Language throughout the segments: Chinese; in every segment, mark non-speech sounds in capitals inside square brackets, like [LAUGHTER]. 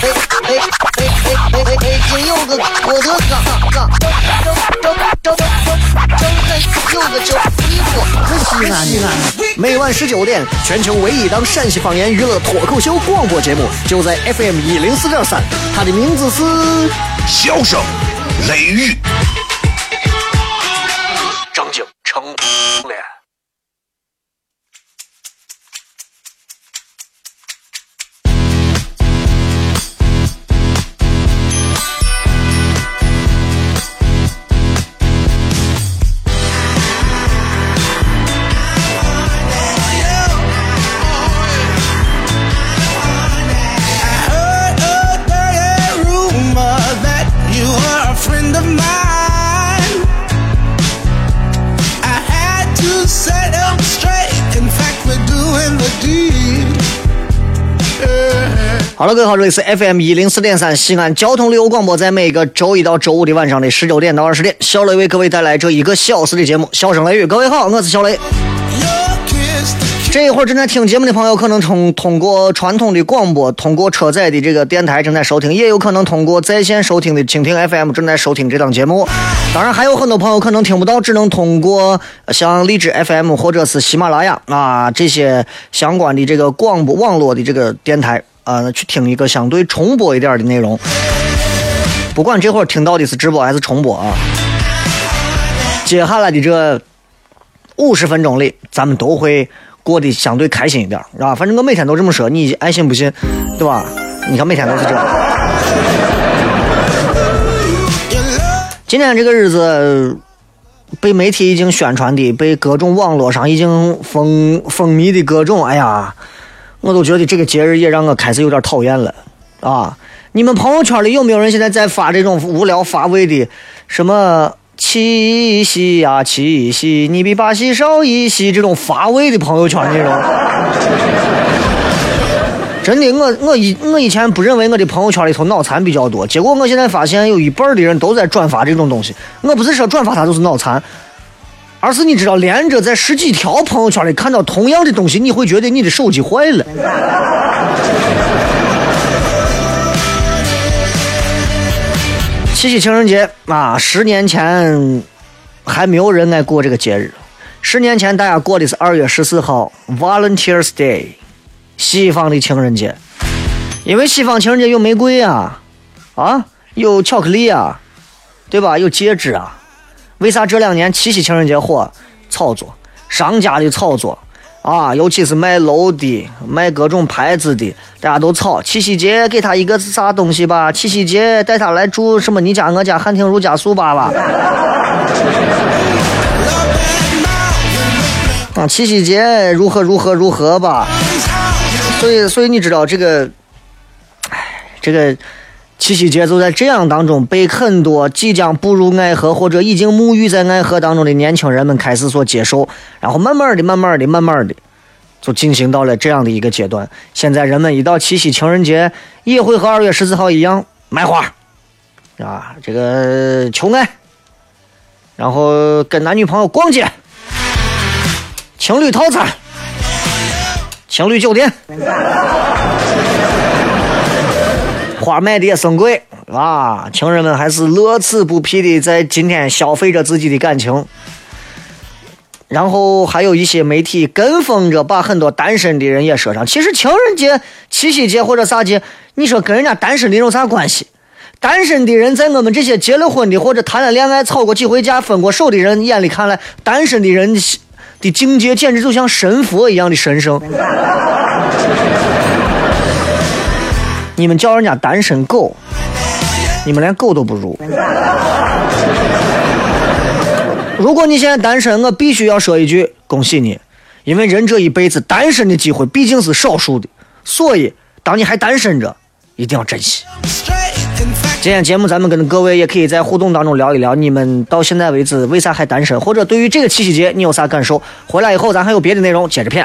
哎哎哎哎哎哎！今有个我的哥，哥，正正正正正有个叫衣服，西安西安。每晚十九点，全球唯一档陕西方言娱乐脱口秀广播节目，就在 FM 一零四点三。它的名字是《笑声雷雨》。好了，各位好，这里是 FM 一零四点三西安交通旅游广播，在每个周一到周五的晚上的十九点到二十点，小雷为各位带来这一个小时的节目《笑声雷雨》。各位好，我是小雷。这一会儿正在听节目的朋友，可能通通过传统的广播，通过车载的这个电台正在收听，也有可能通过在线收听的蜻蜓 FM 正在收听这档节目。当然，还有很多朋友可能听不到，只能通过像荔枝 FM 或者是喜马拉雅啊这些相关的这个广播网络的这个电台。啊，去听一个相对重播一点的内容，不管这会儿听到的是直播还是重播啊。接下来的这五十分钟里，咱们都会过得相对开心一点，啊？反正我每天都这么说，你爱信不信，对吧？你看每天都是这样。今天这个日子被媒体已经宣传的，被各种网络上已经风风靡的各种，哎呀。我都觉得这个节日也让我开始有点讨厌了，啊！你们朋友圈里有没有人现在在发这种无聊乏味的什么七夕呀七夕，你比八夕少一夕这种乏味的朋友圈内容？真的，我我以我以前不认为我的朋友圈里头脑残比较多，结果我现在发现有一半的人都在转发这种东西。我不是说转发他就是脑残。而是你知道，连着在十几条朋友圈里看到同样的东西，你会觉得你的手机坏了。七夕情人节啊，十年前还没有人爱过这个节日。十年前大家过的是二月十四号，Valentine's Day，西方的情人节。因为西方情人节有玫瑰啊，啊，有巧克力啊，对吧？有戒指啊。为啥这两年七夕情人节火？炒作，商家的炒作啊，尤其是卖楼的、卖各种牌子的，大家都炒。七夕节给他一个啥东西吧？七夕节带他来住什么你家我家汉庭如家速吧吧？[LAUGHS] 啊，七夕节如何如何如何吧？所以，所以你知道这个，哎，这个。七夕节就在这样当中被很多即将步入爱河或者已经沐浴在爱河当中的年轻人们开始所接受，然后慢慢的、慢慢的、慢慢的，就进行到了这样的一个阶段。现在人们一到七夕情人节，也会和二月十四号一样买花，啊，这个求爱，然后跟男女朋友逛街，情侣套餐，情侣酒店。花卖的也生贵啊！情人们还是乐此不疲的在今天消费着自己的感情，然后还有一些媒体跟风着把很多单身的人也说上。其实情人节、七夕节或者啥节，你说跟人家单身的有啥关系？单身的人在我们这些结了婚的或者谈了恋爱、吵过几回架、分过手的人眼里看来，单身的人的境界简直就像神佛一样的神圣。你们叫人家单身狗，你们连狗都不如。如果你现在单身，我必须要说一句恭喜你，因为人这一辈子单身的机会毕竟是少数的，所以当你还单身着，一定要珍惜。今天节目咱们跟各位也可以在互动当中聊一聊，你们到现在为止为啥还单身，或者对于这个七夕节你有啥感受？回来以后咱还有别的内容接着片。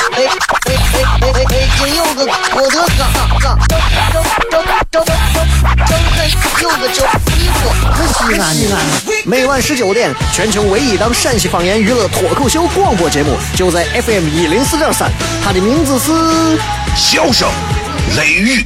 哎哎哎哎哎！今有个我的哥，张张张张张张有个叫衣服，西安西安。每晚十九点，全球唯一档陕西方言娱乐脱口秀广播节目，就在 FM 一零四点三，它的名字是《笑声雷雨》。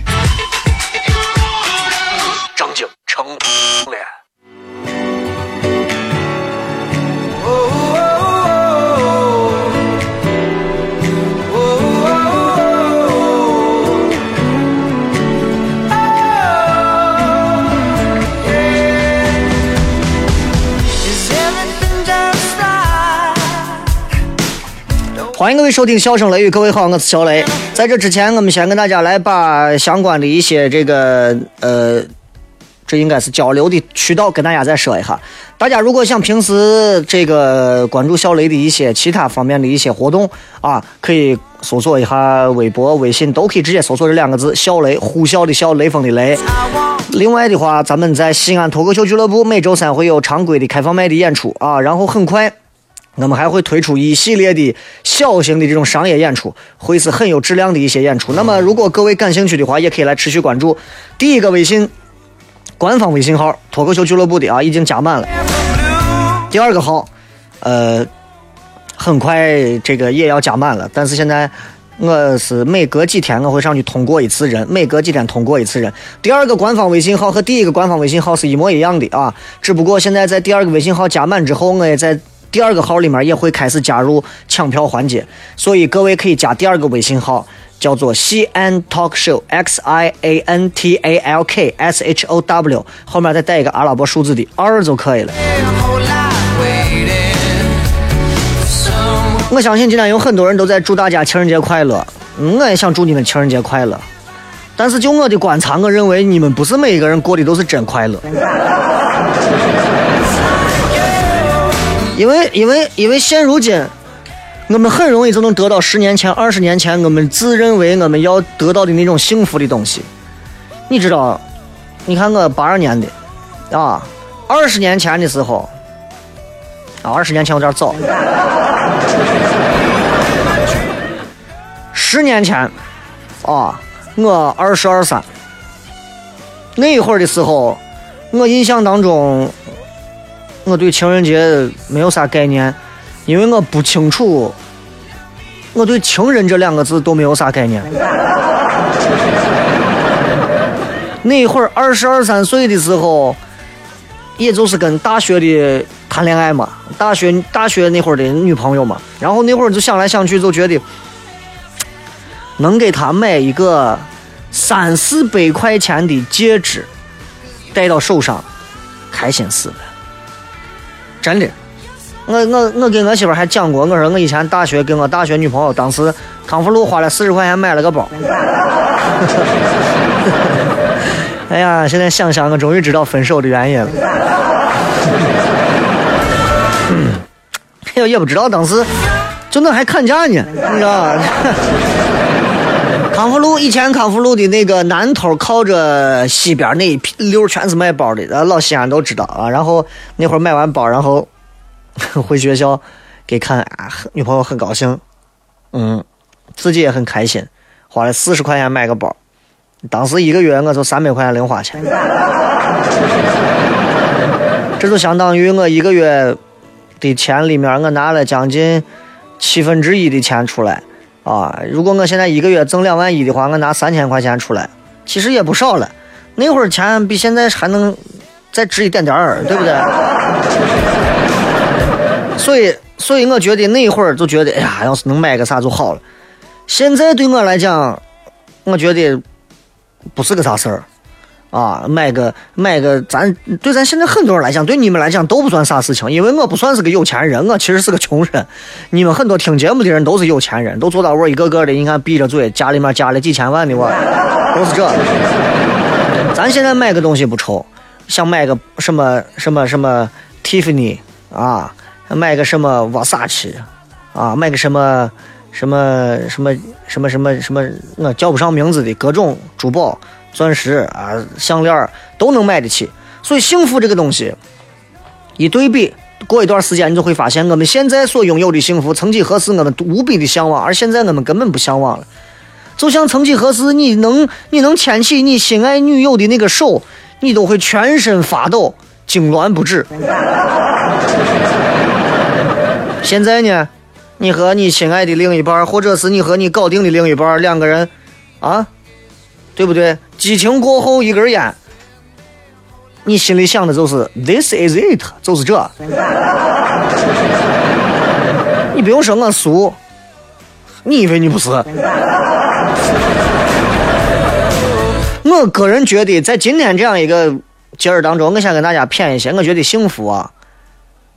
欢迎各位收听《笑声雷雨》，各位好，我是小雷。在这之前，我们先跟大家来把相关的一些这个呃，这应该是交流的渠道跟大家再说一下。大家如果想平时这个关注小雷的一些其他方面的一些活动啊，可以搜索一下微博、微信，都可以直接搜索这两个字“小雷”，呼啸的笑，雷锋的雷。另外的话，咱们在西安脱口秀俱乐部每周三会有常规的开放麦的演出啊，然后很快。我们还会推出一系列的小型的这种商业演出，会是很有质量的一些演出。那么，如果各位感兴趣的话，也可以来持续关注第一个微信官方微信号“脱口秀俱乐部”的啊，已经加满了。第二个号，呃，很快这个也要加满了。但是现在我是每隔几天我会上去通过一次人，每隔几天通过一次人。第二个官方微信号和第一个官方微信号是一模一样的啊，只不过现在在第二个微信号加满之后，我也在。第二个号里面也会开始加入抢票环节，所以各位可以加第二个微信号，叫做西安 Talk Show，X I A N T A L K S H O W，后面再带一个阿拉伯数字的二就可以了。我相信今天有很多人都在祝大家情人节快乐，我也想祝你们情人节快乐。但是就我的观察，我认为你们不是每一个人过的都是真快乐。因为，因为，因为现如今，我们很容易就能得到十年前、二十年前我们自认为我们要得到的那种幸福的东西。你知道，你看我八二年的，啊，二十年前的时候，啊，二十年前有点早，十年前，啊，我二十二三，那一会儿的时候，我印象当中。我对情人节没有啥概念，因为我不清楚，我对“情人”这两个字都没有啥概念。[LAUGHS] 那会儿二十二三岁的时候，也就是跟大学的谈恋爱嘛，大学大学那会儿的女朋友嘛，然后那会儿就想来想去，就觉得能给她买一个三四百块钱的戒指，戴到手上，开心死了。真的，我我我给我媳妇还讲过，我说我以前大学跟我大学女朋友，当时康复路花了四十块钱买了个包。[LAUGHS] 哎呀，现在想想，我终于知道分手的原因了。[LAUGHS] 也也不知道当时就那还砍价呢，你知道吧？康复路以前康复路的那个南头靠着西边那一溜全是卖包的，老西安都知道啊。然后那会儿买完包，然后 [LAUGHS] 回学校给看啊，女朋友很高兴，嗯，自己也很开心，花了四十块钱买个包。当时一个月我就三百块钱零花钱，[LAUGHS] 这就相当于我一个月的钱里面，我拿了将近七分之一的钱出来。啊，如果我现在一个月挣两万一的话，我拿三千块钱出来，其实也不少了。那会儿钱比现在还能再值一点点儿，对不对？所以，所以我觉得那会儿就觉得，哎呀，要是能买个啥就好了。现在对我来讲，我觉得不是个啥事儿啊，买个买个，咱对咱现在很多人来讲，对你们来讲都不算啥事情，因为我不算是个有钱人，我其实是个穷人。你们很多听节目的人都是有钱人，都坐到位，一个个的，你看闭着嘴，家里面加了几千万的我，都是这。咱现在买个东西不愁，想买个什么什么什么 Tiffany 啊，买个什么瓦萨奇啊，买个什么什么什么什么什么什么，我叫不上名字的各种珠宝。钻石啊，项链都能买得起，所以幸福这个东西一对比，过一段时间你就会发现，我们现在所拥有的幸福，曾几何时我们无比的向往，而现在我们根本不向往了。就像曾几何时，你能你能牵起你心爱女友的那个手，你都会全身发抖，痉挛不止。现在呢，你和你心爱的另一半，或者是你和你搞定的另一半，两个人啊。对不对？激情过后一根烟，你心里想的就是 “this is it”，就是这。你不用说我俗，你以为你不是？我个人觉得，在今天这样一个节日当中，我想跟大家谝一些。我觉得幸福啊，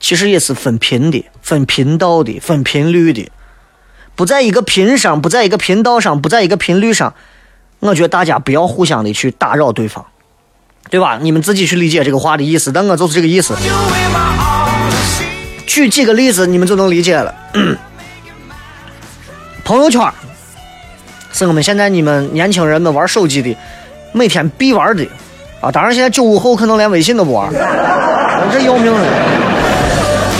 其实也是分频的、分频道的、分频率的，不在一个频上，不在一个频道上，不在一个频率上。我觉得大家不要互相的去打扰对方，对吧？你们自己去理解这个话的意思。但我就是这个意思。举几个例子，你们就能理解了。朋友圈是我们现在你们年轻人们玩手机的每天必玩的啊！当然，现在九五后可能连微信都不玩，这要命了。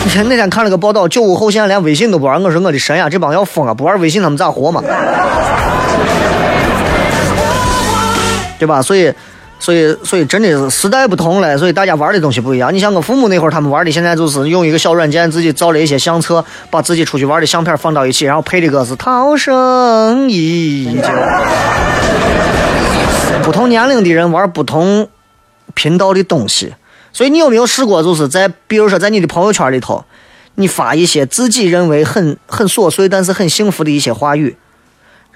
[LAUGHS] 那天看了个报道，九五后现在连微信都不玩。我说我的神呀，这帮要疯啊！不玩微信他们咋活嘛？对吧？所以，所以，所以，真的是时代不同了，所以大家玩的东西不一样。你像我父母那会儿，他们玩的，现在就是用一个小软件，自己造了一些相册，把自己出去玩的相片放到一起，然后配的歌是《涛声依旧》。不同年龄的人玩不同频道的东西，所以你有没有试过，就是在比如说在你的朋友圈里头，你发一些自己认为很很琐碎，但是很幸福的一些话语。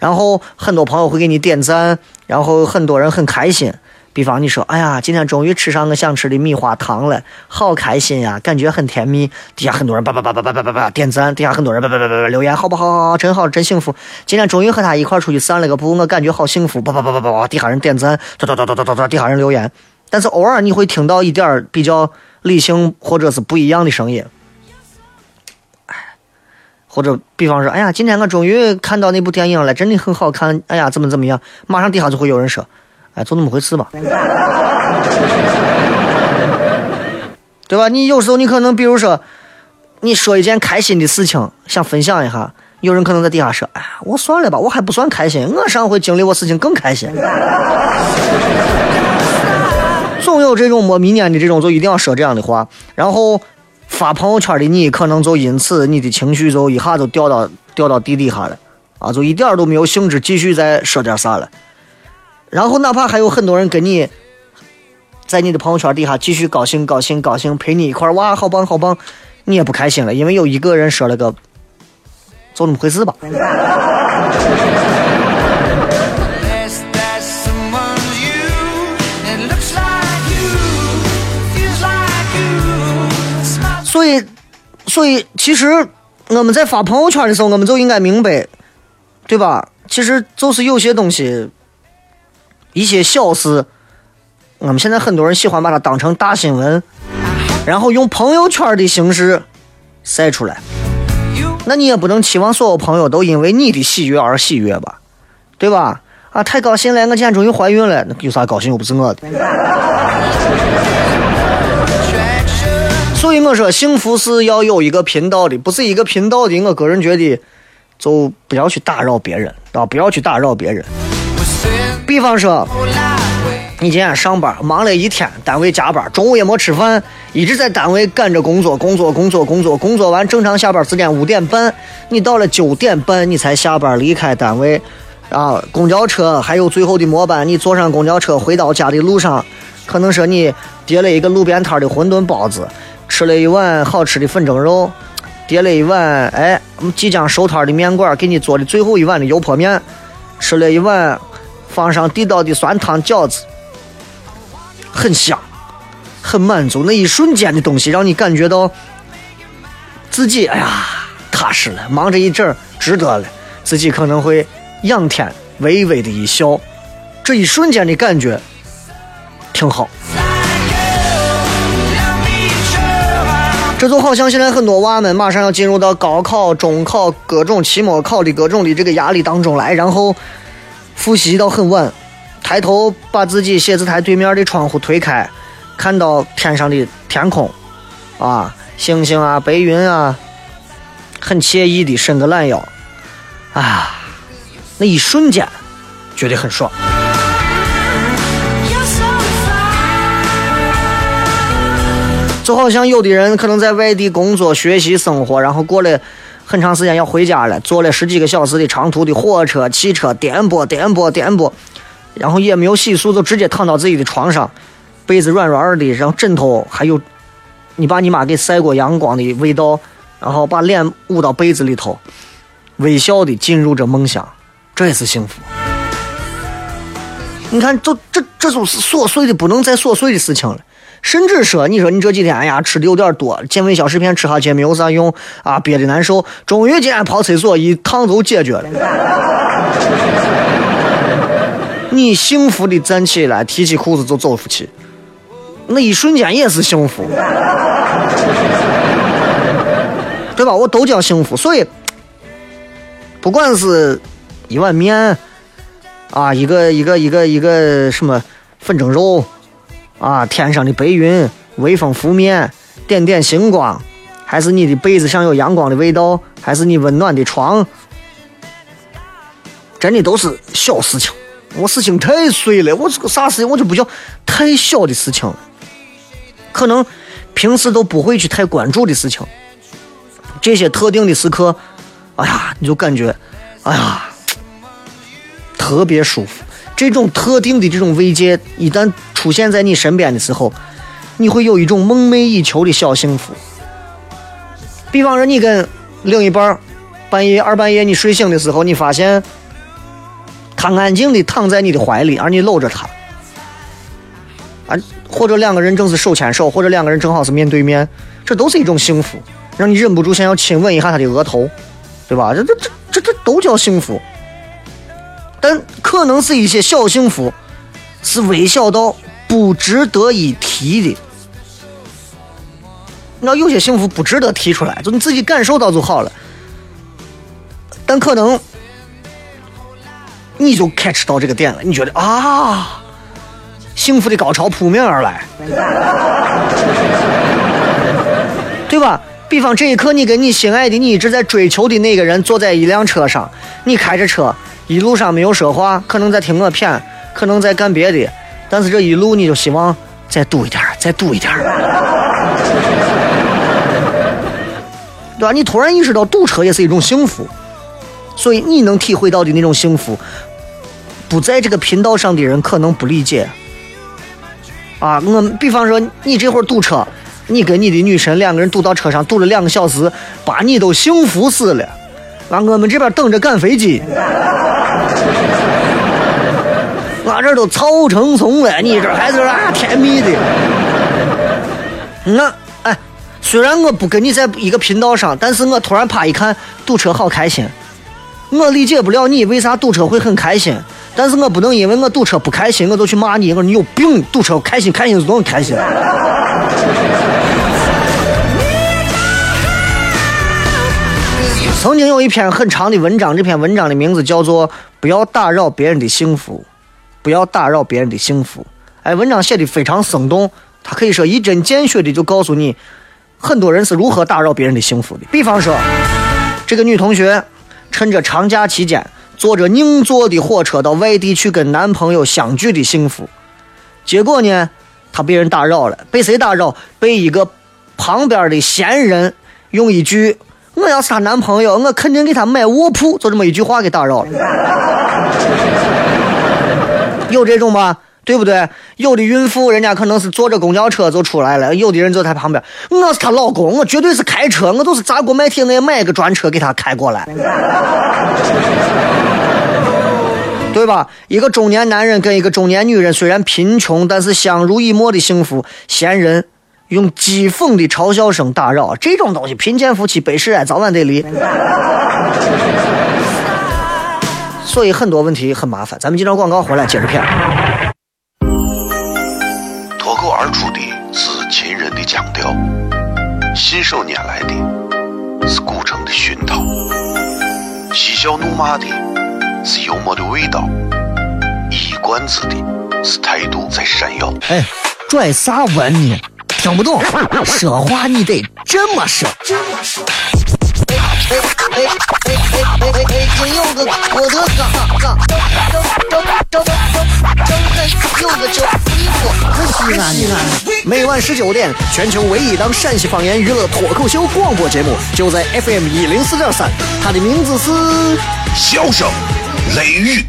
然后很多朋友会给你点赞，然后很多人很开心。比方你说：“哎呀，今天终于吃上我想吃的米花糖了，好开心呀，感觉很甜蜜。”底下很多人叭叭叭叭叭叭叭叭点赞，底下很多人叭叭叭叭叭留言，好不好？好，好，真好，真幸福。今天终于和他一块出去散了个步，我感觉好幸福。叭叭叭叭叭叭，底下人点赞，哒哒哒哒哒哒，底下人留言。但是偶尔你会听到一点比较理性或者是不一样的声音。或者，比方说，哎呀，今天我终于看到那部电影了，真的很好看。哎呀，怎么怎么样？马上底下就会有人说，哎，就那么回事嘛，对吧？你有时候你可能，比如说，你说一件开心的事情，想分享一下，有人可能在底下说，哎呀，我算了吧，我还不算开心，我上回经历我事情更开心。总有这种莫名年的这种，就一定要说这样的话，然后。发朋友圈的你，可能就因此你的情绪就一下就掉到掉到地底下了，啊，就一点都没有兴致继续再说点啥了。然后哪怕还有很多人跟你，在你的朋友圈底下继续高兴高兴高兴，陪你一块哇，好棒好棒，你也不开心了，因为有一个人说了个，就那么回事吧。所以其实我们在发朋友圈的时候，我们就应该明白，对吧？其实就是有些东西，一些小事，我们现在很多人喜欢把它当成大新闻，然后用朋友圈的形式晒出来。那你也不能期望所有朋友都因为你的喜悦而喜悦吧，对吧？啊，太高兴了，我今天终于怀孕了，那有啥高兴又不是我的。所以我说，幸福是要有一个频道的，不是一个频道的。我个人觉得，就不要去打扰别人，啊，不要去打扰别人。比方说，你今天上班忙了一天，单位加班，中午也没吃饭，一直在单位赶着工作，工作，工作，工作，工作完正常下班时间五点半，你到了九点半你才下班离开单位，啊，公交车还有最后的末班，你坐上公交车回到家的路上，可能说你叠了一个路边摊的馄饨包子。吃了一碗好吃的粉蒸肉，叠了一碗哎即将收摊的面馆给你做的最后一碗的油泼面，吃了一碗放上地道的酸汤饺子，很香，很满足。那一瞬间的东西，让你感觉到自己哎呀踏实了，忙这一阵值得了。自己可能会仰天微微的一笑，这一瞬间的感觉挺好。这就好像现在很多娃们马上要进入到高考、中考、各种期末考的各种的这个压力当中来，然后复习到很晚，抬头把自己写字台对面的窗户推开，看到天上的天空，啊，星星啊，白云啊，很惬意的伸个懒腰，啊，那一瞬间觉得很爽。就好像有的人可能在外地工作、学习、生活，然后过了很长时间要回家了，坐了十几个小时的长途的火车、汽车，颠簸、颠簸、颠簸，然后也没有洗漱，就直接躺到自己的床上，被子软软的，然后枕头还有你爸你妈给晒过阳光的味道，然后把脸捂到被子里头，微笑的进入这梦乡，这也是幸福。你看，这这这就是琐碎的不能再琐碎的事情了。甚至说，你说你这几天哎呀吃的有点多，健胃消食片吃下去没有啥用啊，憋的难受。终于今天跑厕所一趟就解决了。你幸福的站起来，提起裤子就走出去，那一瞬间也是幸福，对吧？我都叫幸福。所以，不管是一碗面啊，一个一个一个一个什么粉蒸肉。啊，天上的白云，微风拂面，点点星光，还是你的被子上有阳光的味道，还是你温暖的床，真的都是小事情。我事情太碎了，我这个啥事情我就不叫太小的事情，可能平时都不会去太关注的事情，这些特定的时刻，哎呀，你就感觉，哎呀，特别舒服。这种特定的这种慰藉，一旦出现在你身边的时候，你会有一种梦寐以求的小幸福。比方说，你跟另一半半夜二半夜你睡醒的时候，你发现他安静的躺在你的怀里，而你搂着他，啊，或者两个人正是手牵手，或者两个人正好是面对面，这都是一种幸福，让你忍不住想要亲吻一下他的额头，对吧？这这这这这都叫幸福。但可能是一些小幸福，是微小到不值得一提的。那有些幸福不值得提出来，就你自己感受到就好了。但可能你就 catch 到这个点了，你觉得啊，幸福的高潮扑面而来，对吧？比方这一刻，你跟你心爱的、你一直在追求的那个人坐在一辆车上，你开着车。一路上没有说话，可能在听我谝，可能在干别的，但是这一路你就希望再堵一点，再堵一点，[LAUGHS] 对吧？你突然意识到堵车也是一种幸福，所以你能体会到的那种幸福，不在这个频道上的人可能不理解。啊，我比方说你这会儿堵车，你跟你的女神两个人堵到车上堵了两个小时，把你都幸福死了。啊，我们这边等着赶飞机，俺这都草成丛了，你这还是啊甜蜜的。那哎，虽然我不跟你在一个频道上，但是我突然啪一看堵车好开心。我理解不了你为啥堵车会很开心，但是我不能因为我堵车不开心，我就去骂你，我说你有病，堵车开心开心是多么开心。曾经有一篇很长的文章，这篇文章的名字叫做《不要打扰别人的幸福》，不要打扰别人的幸福。哎，文章写的非常生动，他可以说一针见血的就告诉你，很多人是如何打扰别人的幸福的。比方说，这个女同学趁着长假期间，坐着硬座的火车到外地去跟男朋友相聚的幸福，结果呢，她被人打扰了，被谁打扰？被一个旁边的闲人用一句。我要是她男朋友，我肯定给她买卧铺，就这么一句话给打扰了。有这种吗，对不对？有的孕妇，人家可能是坐着公交车就出来了，有的人就在旁边。我是她老公，我绝对是开车，我都是砸锅卖铁，我也买个专车给她开过来。对吧？一个中年男人跟一个中年女人虽然贫穷，但是相濡以沫的幸福，闲人用讥讽的嘲笑声打扰，这种东西贫贱夫妻百事哀，早晚得离。所以很多问题很麻烦。咱们接着广告回来接着片。脱口而出的是秦人的腔调，信手拈来的是古城的熏陶，嬉笑怒骂的是幽默的味道，一冠子的是态度在闪耀。哎，拽啥文呢？听不懂，说话你得这么说。哎哎哎哎哎哎哎！真有个我的嘎嘎，张张张张张真有个叫衣服，可西安的？每晚十九点，全球唯一档陕西方言娱乐脱口秀广播节目，就在 FM 一零四点三，它的名字是《笑声雷雨》，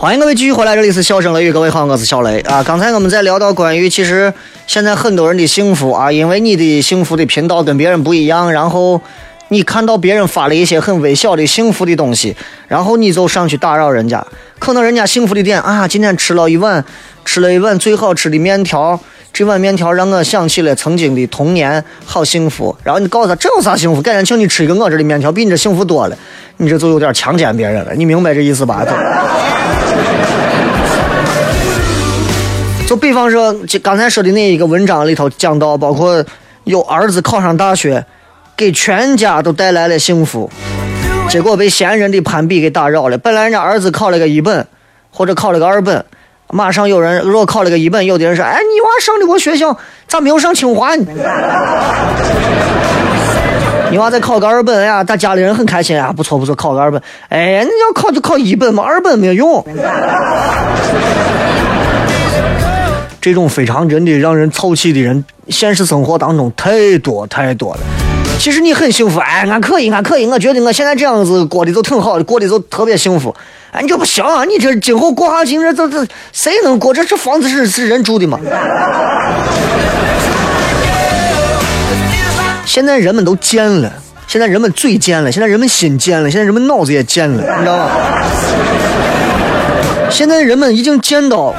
欢迎各位继续回来，这里是笑声雷雨，各位好，我是小雷啊。刚才我们在聊到关于，其实现在很多人的幸福啊，因为你的幸福的频道跟别人不一样，然后你看到别人发了一些很微小的幸福的东西，然后你就上去打扰人家，可能人家幸福的点啊，今天吃了一碗，吃了一碗最好吃的面条，这碗面条让我想起了曾经的童年，好幸福。然后你告诉他这有啥幸福？改天请你吃一个我这的面条，比你这幸福多了，你这就有点强奸别人了，你明白这意思吧？[LAUGHS] 就比方说，就刚才说的那一个文章里头讲到，包括有儿子考上大学，给全家都带来了幸福，结果被闲人的攀比给打扰了。本来人家儿子考了个一本，或者考了个二本，马上有人如果考了个一本，有的人说：“哎，你娃上的我学校，咋没有上清华？”你 [LAUGHS] 娃再考个二本呀，他家里人很开心啊，不错不错，考个二本。哎，你要考就考一本嘛，二本没有用。这种非常真的让人操气的人，现实生活当中太多太多了。其实你很幸福，哎，俺可以，俺可以，我觉得我现在这样子过得就挺好的，过得就特别幸福。哎，你这不行啊！你这今后过下去，这这这谁能过？这这房子是是人住的吗？现在人们都贱了，现在人们嘴贱了，现在人们心贱了，现在人们脑子也贱了，你知道吗？现在人们已经贱到。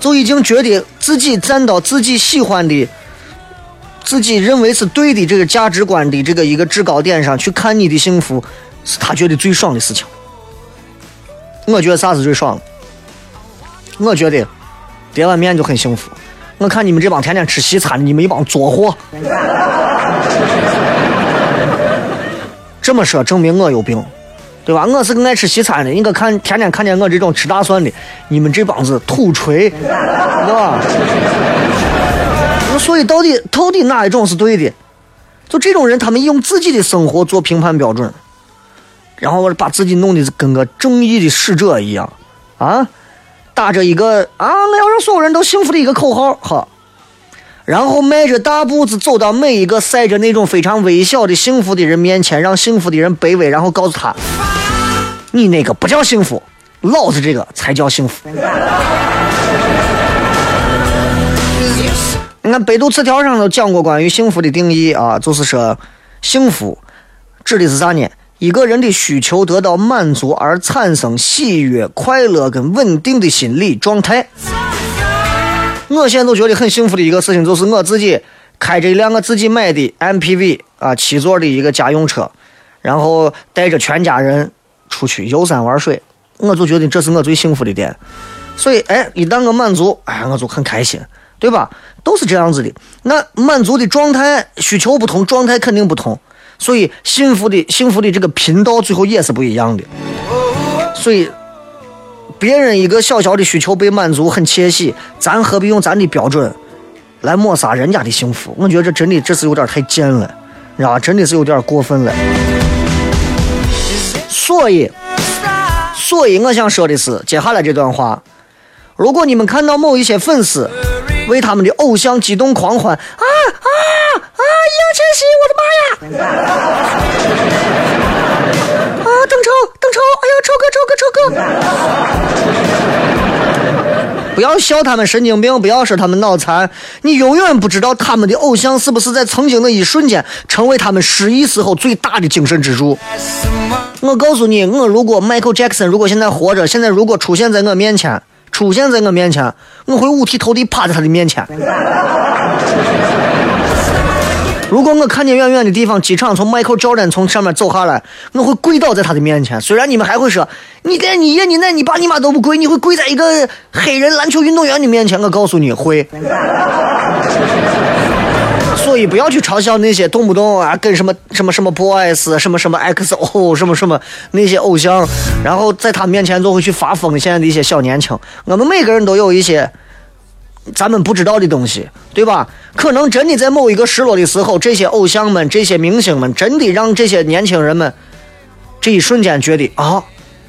就已经觉得自己站到自己喜欢的、自己认为是对的这个价值观的这个一个制高点上去看你的幸福，是他觉得最爽的事情。我觉得啥是最爽？我觉得叠碗面就很幸福。我看你们这帮天天吃西餐的，你们一帮作货。这么说证明我有病。对吧？我是个爱吃西餐的，你可看天天看见我这种吃大蒜的，你们这帮子土锤，对吧？所以到底到底哪一种是对的？就这种人，他们用自己的生活做评判标准，然后把自己弄得跟个正义的使者一样，啊，打着一个啊，我要让所有人都幸福的一个口号，哈。然后迈着大步子走到每一个晒着那种非常微小的幸福的人面前，让幸福的人卑微，然后告诉他：“你那个不叫幸福，老子这个才叫幸福。”你看百度词条上都讲过关于幸福的定义啊，就是说，幸福指的是啥呢？一个人的需求得到满足而产生喜悦、快乐跟稳定的心理状态。我现在都觉得很幸福的一个事情，就是我自己开着一辆我自己买的 MPV 啊，七座的一个家用车，然后带着全家人出去游山玩水，我就觉得这是我最幸福的点。所以，哎，一旦我满足，哎，我就很开心，对吧？都是这样子的。那满足的状态、需求不同，状态肯定不同，所以幸福的幸福的这个频道最后也是不一样的。所以。别人一个小小的需求被满足，很窃喜，咱何必用咱的标准来抹杀人家的幸福？我觉得这真的这是有点太贱了，你知道？真的是有点过分了。所以，所以我想说的是，接下来这段话：如果你们看到某一些粉丝为他们的偶像激动狂欢。啊啊啊！易烊千玺，我的妈呀！啊，邓超，邓超，哎呀，超哥，超哥，超哥！不要笑他们神经病，不要说他们脑残，你永远不知道他们的偶像是不是在曾经的一瞬间成为他们失意时候最大的精神支柱。我告诉你，我如果 Michael Jackson 如果现在活着，现在如果出现在我面前，出现在我面前，我会五体投地趴在他的面前。如果我看见远远的地方，机场从迈克乔丹从上面走下来，我会跪倒在他的面前。虽然你们还会说，你连你爷你奶你爸你妈都不跪，你会跪在一个黑人篮球运动员的面前？我告诉你会。所以不要去嘲笑那些动不动啊跟什么什么什么 boys 什么什么 xo 什么什么那些偶像，然后在他面前都会去发疯现在的一些小年轻。我们每个人都有一些。咱们不知道的东西，对吧？可能真的在某一个失落的时候，这些偶像们、这些明星们，真的让这些年轻人们这一瞬间觉得啊，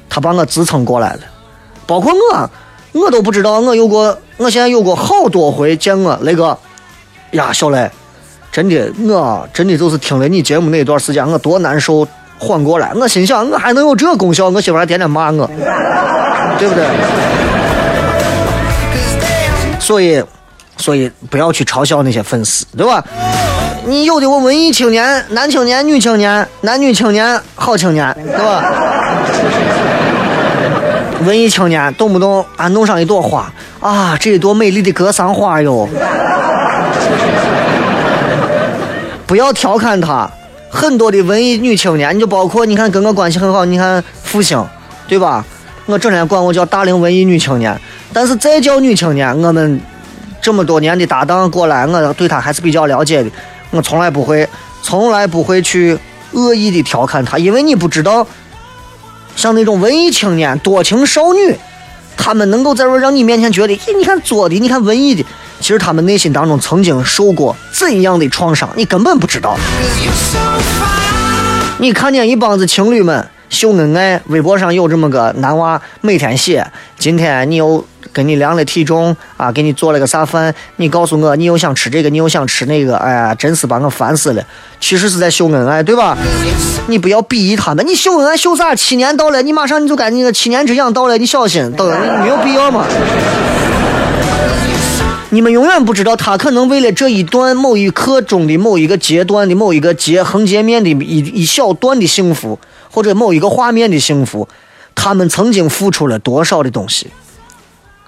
他把我支撑过来了。包括我，我都不知道，我有过，我现在有过好多回见我那个呀，小雷，真的，我真的就是听了你节目那段时间，我多难受，缓过来。我心想，我还能有这功效？我媳妇还天天骂我，对不对？所以，所以不要去嘲笑那些粉丝，对吧？你有的我文艺青年、男青年、女青年、男女青年、好青年，对吧？文艺青年动不动啊弄上一朵花啊，这一朵美丽的格桑花哟！不要调侃他。很多的文艺女青年，你就包括你看跟我关系很好，你看复兴，对吧？我整天管我叫大龄文艺女青年。但是再叫女青年，我们这么多年的搭档过来，我对她还是比较了解的。我从来不会，从来不会去恶意的调侃她，因为你不知道，像那种文艺青年、多情少女，他们能够在这让你面前觉得，咦，你看作的，你看文艺的，其实他们内心当中曾经受过怎样的创伤，你根本不知道。你看见一帮子情侣们秀恩爱，微博上有这么个男娃每天写，今天你又。给你量了体重啊，给你做了个啥饭？你告诉我，你又想吃这个，你又想吃那个，哎呀，真是把我烦死了。其实是在秀恩爱，对吧？你不要鄙夷他们，你秀恩爱秀啥？七年到了，你马上你就该那个七年之痒到了，你小心，等没有必要嘛。你们永远不知道，他可能为了这一段某一刻中的某一个阶段的某一个截横截面的一一小段的幸福，或者某一个画面的幸福，他们曾经付出了多少的东西。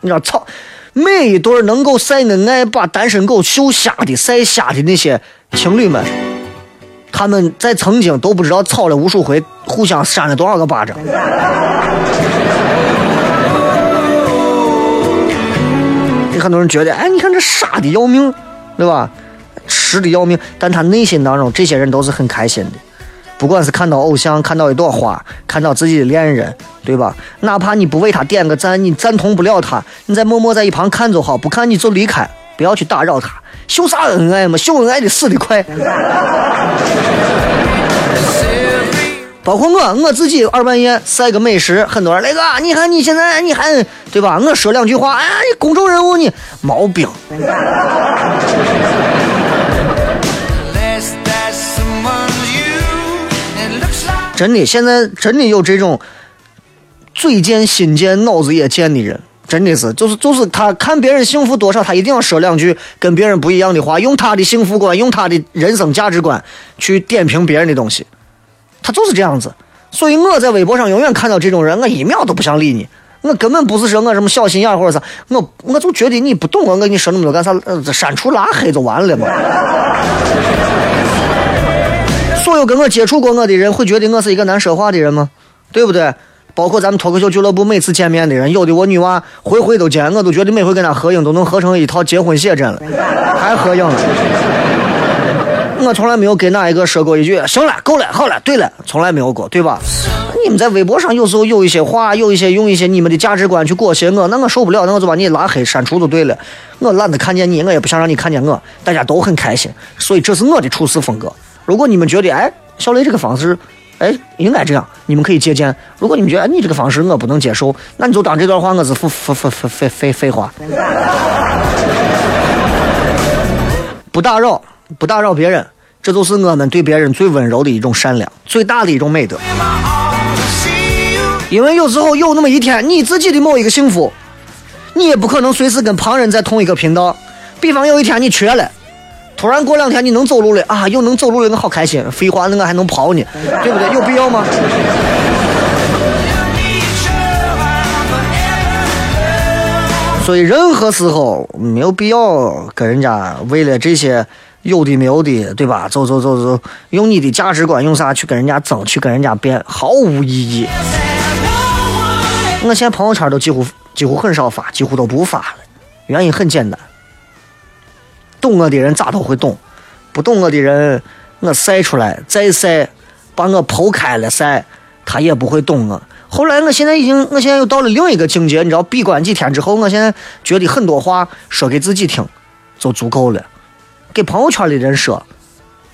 你知道，操！每一对能够晒恩爱、把单身狗秀瞎的、晒瞎的那些情侣们，他们在曾经都不知道吵了无数回，互相扇了多少个巴掌。很多人觉得，哎，你看这傻的要命，对吧？痴的要命，但他内心当中，这些人都是很开心的。不管是看到偶像，看到一朵花，看到自己的恋人，对吧？哪怕你不为他点个赞，你赞同不了他，你再默默在一旁看就好，不看你就离开，不要去打扰他。秀啥恩爱嘛？秀恩爱的死的快。包括我，我自己二半夜晒个美食，很多人那个，你看你现在你还对吧？我说两句话，哎，公众人物你毛病。真的，现在真的有这种嘴贱心贱脑子也贱的人，真的是，就是就是他看别人幸福多少，他一定要说两句跟别人不一样的话，用他的幸福观，用他的人生价值观去点评别人的东西，他就是这样子。所以我在微博上永远看到这种人，我一秒都不想理你，我根本不是说我什么小心眼或者啥，我我就觉得你不懂我，我跟你说那么多干啥？删除拉黑就完了嘛。所有跟我接触过我的人会觉得我是一个难说话的人吗？对不对？包括咱们脱口秀俱乐部每次见面的人，有的我女娃回回都见，我都觉得每回跟她合影都能合成一套结婚写真了，还合影了。我从来没有跟哪一个说过一句“行了，够了，好了，对了”，从来没有过，对吧？你们在微博上有时候有一些话，有一些用一些你们的价值观去裹挟我，那我受不了，那我就把你拉黑删除就对了。我懒得看见你，我也不想让你看见我，大家都很开心，所以这是我的处事风格。如果你们觉得哎，小雷这个方式，哎，应该这样，你们可以借鉴。如果你们觉得你这个方式我不能接受，那你就当这段话我是废废废废废废废话。不打扰，不打扰别人，这就是我们对别人最温柔的一种善良，最大的一种美德。因为有时候有那么一天，你自己的某一个幸福。你也不可能随时跟旁人在同一个频道。比方有一天你瘸了，突然过两天你能走路了啊，又能走路了，我好开心。废话，那我还能跑呢，对不对？有必要吗？所以任何时候没有必要跟人家为了这些有的没有的，对吧？走走走走，用你的价值观用啥去跟人家争，去跟人家辩，毫无意义。我现在朋友圈都几乎几乎很少发，几乎都不发了。原因很简单，懂我的人咋都会懂，不懂我的人，我晒出来再晒，把我剖开了晒，他也不会懂我。后来，我现在已经，我现在又到了另一个境界。你知道，闭关几天之后，我现在觉得很多话说给自己听就足够了，给朋友圈的人说，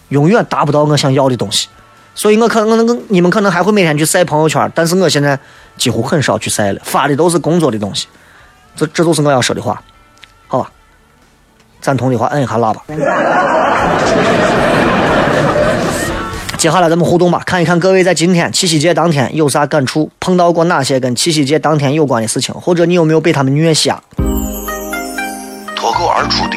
永远达不到我想要的东西。所以我可能，我你们可能还会每天去晒朋友圈，但是我现在几乎很少去晒了，发的都是工作的东西。这这都是我要说的话，好吧？赞同的话，摁一下喇叭。[LAUGHS] 接下来咱们互动吧，看一看各位在今天七夕节当天有啥感触，碰到过哪些跟七夕节当天有关的事情，或者你有没有被他们虐瞎？脱口而出的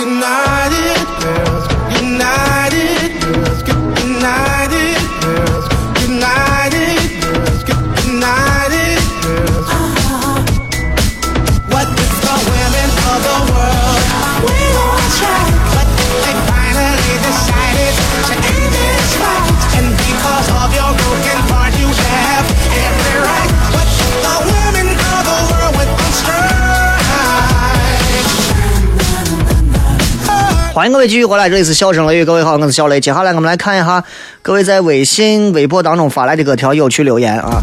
United girls, United 欢迎各位继续回来，这里是笑声雷雨，各位好，我是小雷。接下来我们来看一下各位在微信、微博当中发来的各条有趣留言啊。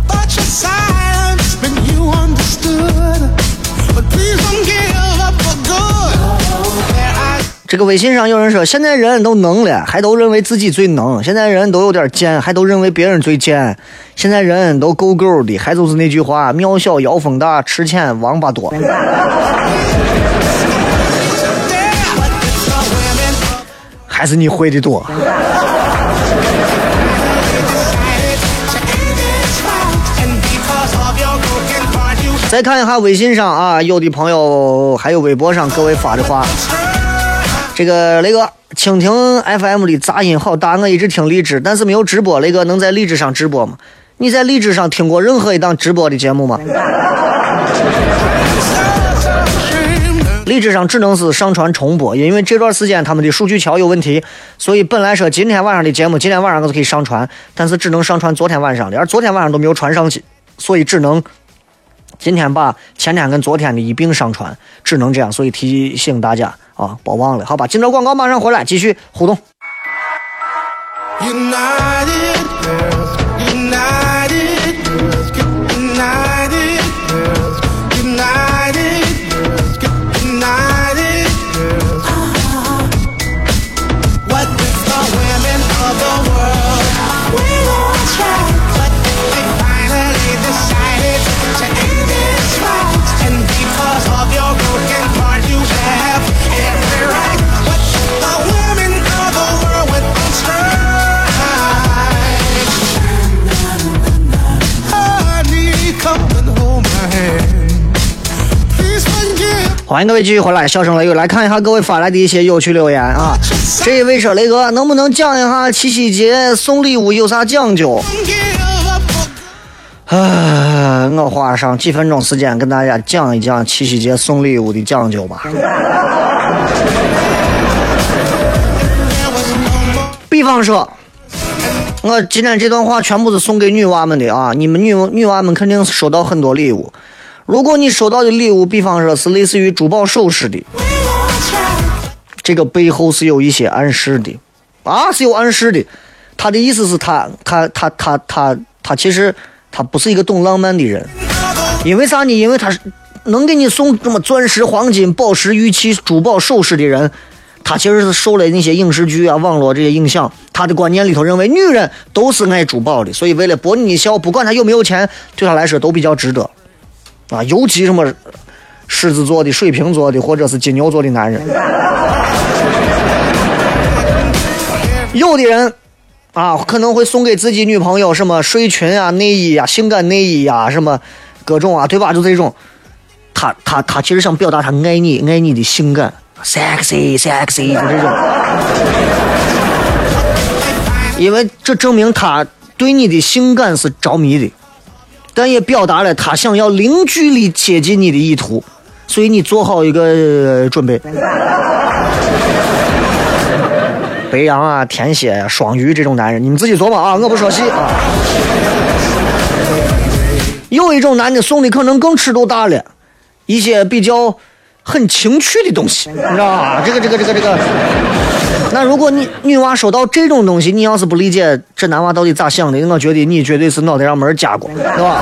这个微信上有人说，现在人都能了，还都认为自己最能；现在人都有点贱，还都认为别人最贱；现在人都够够的，还就是那句话：庙小妖风大，吃钱王八多。[LAUGHS] 还是你会的多。再看一下微信上啊，有的朋友还有微博上各位发的话。这个雷哥，蜻蜓 FM 的杂音好大，我一直听荔枝，但是没有直播。雷哥能在荔枝上直播吗？你在荔枝上听过任何一档直播的节目吗？荔枝上只能是上传重播，因为这段时间他们的数据桥有问题，所以本来说今天晚上的节目今天晚上我就可以上传，但是只能上传昨天晚上的，而昨天晚上都没有传上去，所以只能今天把前天跟昨天的一并上传，只能这样，所以提醒大家啊，别忘了，好吧？今朝广告马上回来，继续互动。欢迎各位继续回来，笑声雷雨来看一下各位发来的一些有趣留言啊。这一位说雷哥，能不能讲一下七夕节送礼物有啥讲究？啊，我花上几分钟时间跟大家讲一讲七夕节送礼物的讲究吧。比方说，我今天这段话全部是送给女娃们的啊！你们女女娃们肯定是收到很多礼物。如果你收到的礼物，比方说是类似于珠宝首饰的，这个背后是有一些暗示的，啊，是有暗示的。他的意思是他他他他他他其实他不是一个懂浪漫的人，因为啥呢？因为他是能给你送这么钻石、黄金、宝石、玉器、珠宝首饰的人。他其实是受了那些影视剧啊、网络这些影响，他的观念里头认为女人都是爱珠宝的，所以为了博你一笑，不管他有没有钱，对他来说都比较值得，啊，尤其什么狮子座的、水瓶座的或者是金牛座的男人，有的人啊可能会送给自己女朋友什么睡裙啊、内衣啊、性感内衣啊什么各种啊，对吧？就这种，他他他其实想表达他爱你、爱你的性感。sexy sexy 就这种，因为这证明他对你的性感是着迷的，但也表达了他想要零距离接近你的意图，所以你做好一个准备。[LAUGHS] 白羊啊，天蝎、双鱼这种男人，你们自己琢磨啊，我不说戏啊。有一种男的送的可能更尺度大了，一些比较。很情趣的东西，你知道吧？这个这个这个这个。那如果你女娃收到这种东西，你要是不理解这男娃到底咋想的，我觉得你绝对是脑袋上门夹过，是吧？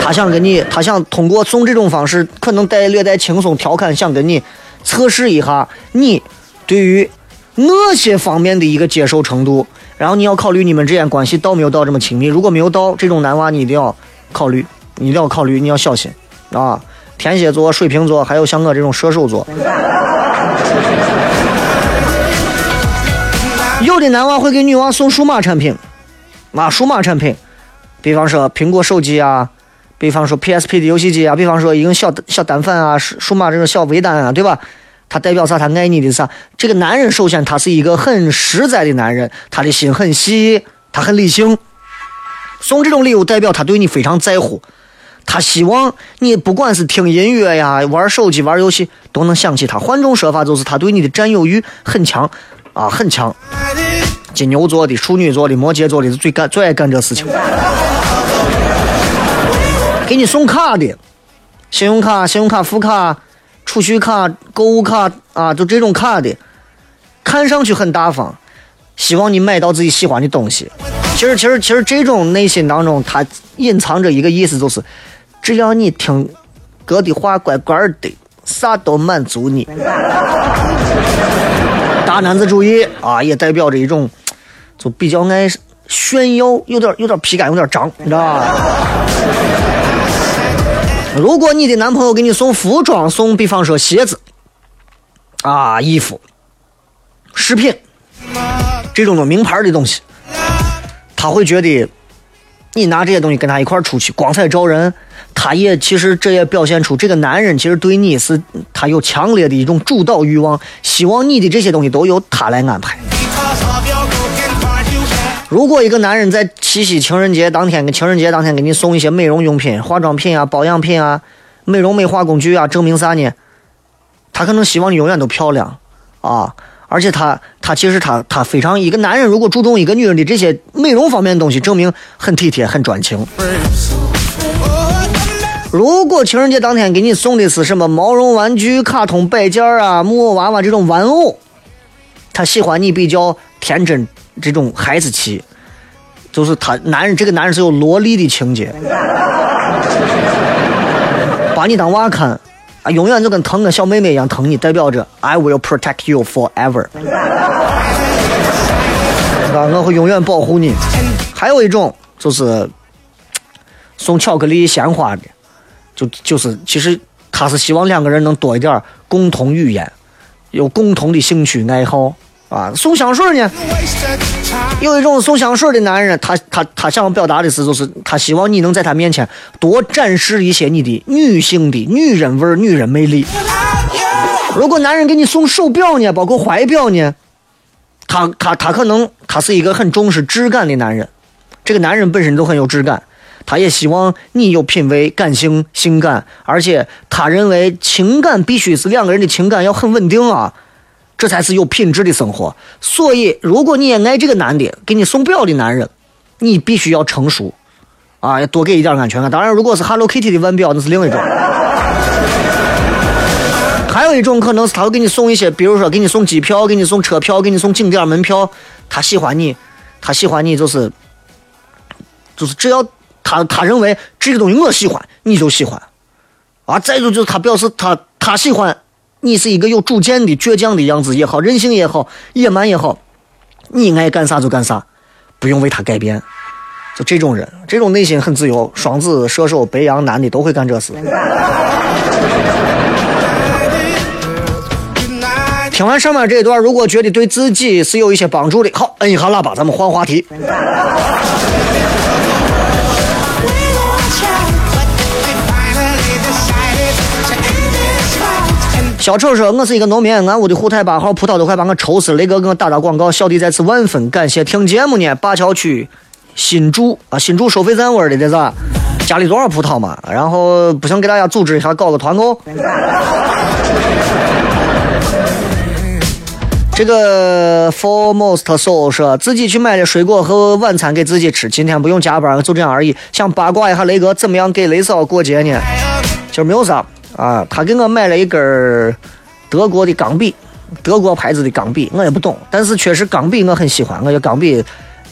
他想跟你，他想通过送这种方式，可能带略带轻松调侃，想跟你测试一下你对于那些方面的一个接受程度。然后你要考虑你们之间关系到没有到这么亲密。如果没有到，这种男娃你一定要考虑，你一定要考虑，你要小心啊。天蝎座、水瓶座，还有像我这种射手座，有的男娃会给女娃送数码产品，啊，数码产品，比方说苹果手机啊，比方说 PSP 的游戏机啊，比方说一个小小单反啊，数数码这种小微单啊，对吧？他代表啥？他爱你的啥？这个男人首先他是一个很实在的男人，他的心很细，他很理性，送这种礼物代表他对你非常在乎。他希望你不管是听音乐呀、玩手机、玩游戏，都能想起他。换种说法，就是他对你的占有欲很强，啊，很强。金牛座的、处女座的、摩羯座的是最干、最爱干这事情。给你送卡的，信用卡、信用卡副卡、储蓄卡、购物卡啊，就这种卡的，看上去很大方，希望你买到自己喜欢的东西。其实，其实，其实这种内心当中，他隐藏着一个意思，就是。只要你听哥的话，乖乖的，啥都满足你。[LAUGHS] 大男子主义啊，也代表着一种，就比较爱炫耀，有点有点皮感，有点张，你知道吧？如果你的男朋友给你送服装，送比方说鞋子啊、衣服、饰品这种的名牌的东西，他会觉得你拿这些东西跟他一块出去，光彩照人。他也其实这也表现出这个男人其实对你是他有强烈的一种主导欲望，希望你的这些东西都由他来安排。如果一个男人在七夕情人节当天跟情人节当天给你送一些美容用品、化妆品啊、保养品啊、美容美化工具啊，证明啥呢？他可能希望你永远都漂亮啊，而且他他其实他他非常一个男人如果注重一个女人的这些美容方面的东西，证明很体贴、很专情。如果情人节当天给你送的是什么毛绒玩具、卡通摆件啊、木偶娃娃这种玩偶，他喜欢你比较天真这种孩子气，就是他男人这个男人是有萝莉的情节，把你当娃看啊，永远就跟疼个小妹妹一样疼你，代表着 I will protect you forever，[LAUGHS] 啊，我会永远保护你。还有一种就是送巧克力、鲜花的。就就是，其实他是希望两个人能多一点共同语言，有共同的兴趣爱好啊。送香水呢，有一种送香水的男人，他他他想要表达的是，就是他希望你能在他面前多展示一些你的女性的女人味、女人魅力。如果男人给你送手表呢，包括怀表呢，他他他可能他是一个很重视质感的男人，这个男人本身都很有质感。他也希望你有品味、感性、性感，而且他认为情感必须是两个人的情感要很稳定啊。这才是有品质的生活。所以，如果你也爱这个男的，给你送表的男人，你必须要成熟，啊，要多给一点安全感。当然，如果是 Hello Kitty 的腕表，那是另一种。[LAUGHS] 还有一种可能是他会给你送一些，比如说给你送机票，给你送车票，给你送景点门票。他喜欢你，他喜欢你就是，就是只要他他认为这个东西我喜欢，你就喜欢。啊，再一种就是他表示他他喜欢你是一个有主见的倔强的样子也好，任性也好，野蛮也好，你爱干啥就干啥，不用为他改变。就这种人，这种内心很自由。双子、射手、白羊男的都会干这事。听完上面这一段，如果觉得对自己是有一些帮助的，好，摁一下喇叭，咱们换话题。小丑说：“我是一个农民，俺屋的户台八号葡萄都快把我愁死了。雷哥给我打打广告，小弟在此万分感谢。听节目呢，灞桥区新竹啊，新竹收费站玩的这是，家里多少葡萄嘛？然后不想给大家组织一下，搞个团购。这个 foremost soul 说自己去买了水果和晚餐给自己吃，今天不用加班，就这样而已。想八卦一下雷哥怎么样给雷嫂过节呢？其实没有啥。”啊，他给我买了一根德国的钢笔，德国牌子的钢笔，我也不懂，但是确实钢笔我很喜欢，我觉得钢笔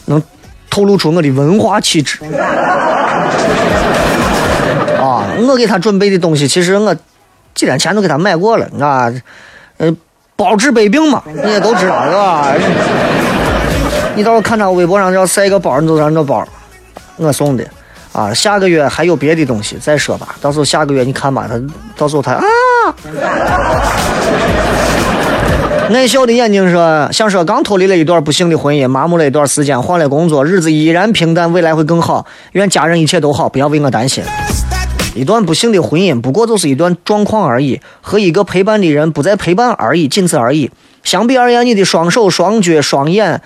能透露出我的文化气质。[LAUGHS] 啊，我给他准备的东西，其实我几天前都给他买过了，啊，呃，包治百病嘛，你也都知道是吧？[LAUGHS] 你到时候看他微博上要晒个包，你就让这包，我送的。啊，下个月还有别的东西再说吧。到时候下个月你看吧，他到时候他啊，爱笑的眼睛说，想说刚脱离了一段不幸的婚姻，麻木了一段时间，换了工作，日子依然平淡，未来会更好。愿家人一切都好，不要为我担心。一段不幸的婚姻，不过就是一段状况而已，和一个陪伴的人不再陪伴而已，仅此而已。相比而言，你的双手、双脚、双眼、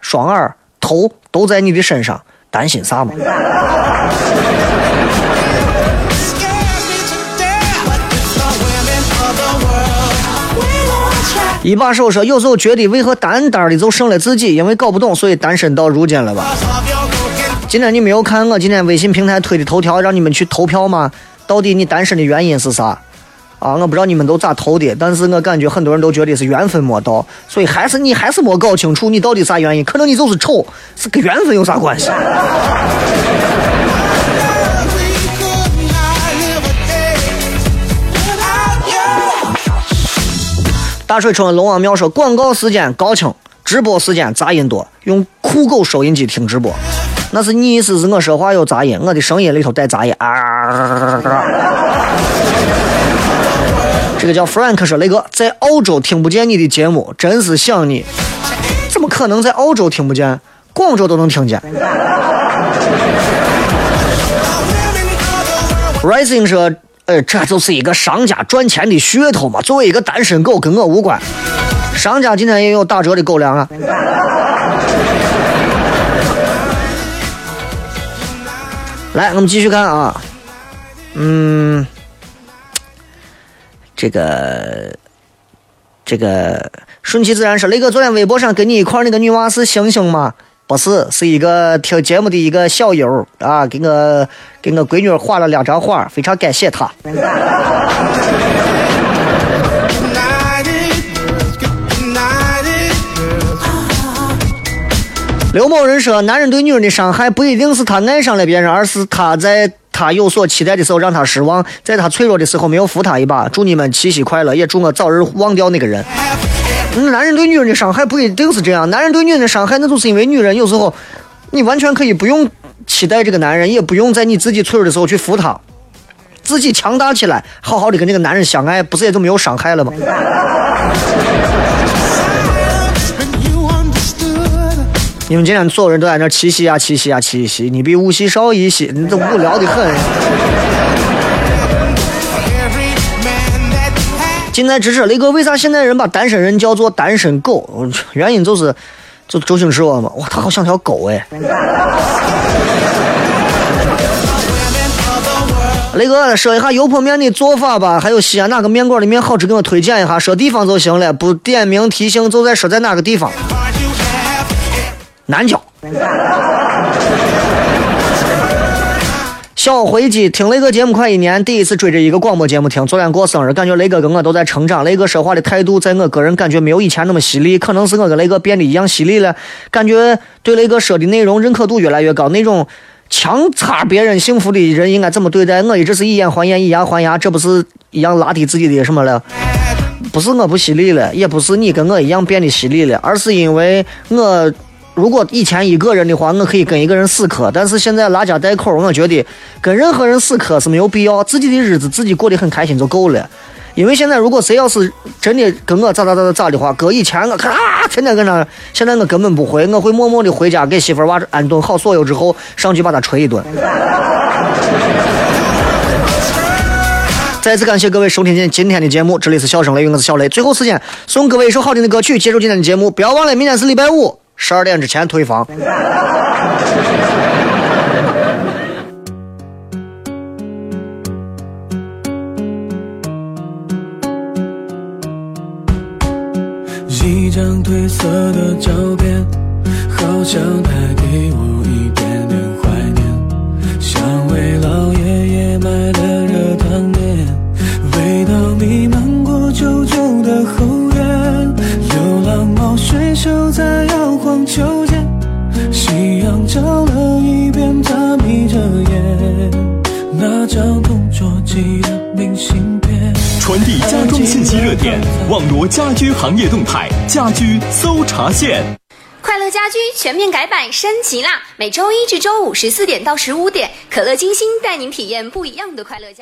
双耳、头都在你的身上。担心啥嘛？一把手说，有时候觉得为何单单的就剩了自己，因为搞不懂，所以单身到如今了吧？今天你没有看我今天微信平台推的头条，让你们去投票吗？到底你单身的原因是啥？啊，我不知道你们都咋投的，但是我感觉很多人都觉得是缘分没到，所以还是你还是没搞清楚你到底啥原因，可能你就是丑，是跟缘分有啥关系？[LAUGHS] 大水冲龙王庙说广告时间高清，直播时间杂音多，用酷狗收音机听直播，那是你意思是我说话有杂音，我的声音里头带杂音啊。这个叫 Frank 说：“雷哥在澳洲听不见你的节目，真是想你。怎么可能在澳洲听不见？广州都能听见。”Rising 说：“呃，这就是一个商家赚钱的噱头嘛。作为一个单身狗，跟我无关。商家今天也有打折的狗粮啊。”来，我们继续看啊，嗯。这个，这个顺其自然说，雷哥昨天微博上跟你一块那个女娃是星星吗？不是，是一个听节目的一个小友啊，给我给我闺女画了两张画，非常感谢她。[LAUGHS] 刘某人说，男人对女人的伤害不一定是他爱上了别人，而是他在。他有所期待的时候让他失望，在他脆弱的时候没有扶他一把。祝你们七夕快乐，也祝我早日忘掉那个人。男人对女人的伤害不一定是这样，男人对女人的伤害那就是因为女人有时候你完全可以不用期待这个男人，也不用在你自己脆弱的时候去扶他，自己强大起来，好好的跟这个男人相爱，不是也就没有伤害了吗？你们今天所有人都在那七夕啊七夕啊七夕，你比五夕少一夕，你这无聊的很。近在咫尺，雷哥，为啥现在人把单身人叫做单身狗？原因就是，就周星驰说嘛，哇，他好像条狗哎。雷哥，说一下油泼面的做法吧，还有西安哪个面馆的面好吃，给我推荐一下。说地方就行了，不点名提醒，就在说在哪个地方。南郊。小回击听雷哥节目快一年，第一次追着一个广播节目听。昨天过生日，感觉雷哥跟我都在成长。雷哥说话的态度，在我个人感觉没有以前那么犀利，可能是我跟雷哥变得一样犀利了。感觉对雷哥说的内容认可度越来越高。那种强插别人幸福的人应该怎么对待？我一直是以眼还眼，以牙还牙，这不是一样拉低自己的什么了？不是我不犀利了，也不是你跟我一样变得犀利了，而是因为我。如果以前一个人的话，我可以跟一个人死磕，但是现在拉家带口，我觉得跟任何人死磕是没有必要，自己的日子自己过得很开心就够了。因为现在如果谁要是真的跟我咋咋咋咋咋的话，搁以前我咔天天搁那，现在我根本不会，我会默默的回家给媳妇娃安顿好所有之后，上去把他捶一顿。再次感谢各位收听今天的节目，这里是笑声雷，我是小雷。最后时间送各位一首好听的歌曲，结束今天的节目。不要忘了，明天是礼拜五。十二点之前退房。一张褪色的照片，好像带给我一点点怀念，像为老爷爷买的热汤面，味道弥漫过旧旧的后院，流浪猫睡熟在。秋间，夕阳照了一遍，他眯着眼。那张同桌寄的明信片，传递家装信息热点，网罗家居行业动态，家居搜查线。快乐家居全面改版升级啦！每周一至周五十四点到十五点，可乐金星带您体验不一样的快乐家。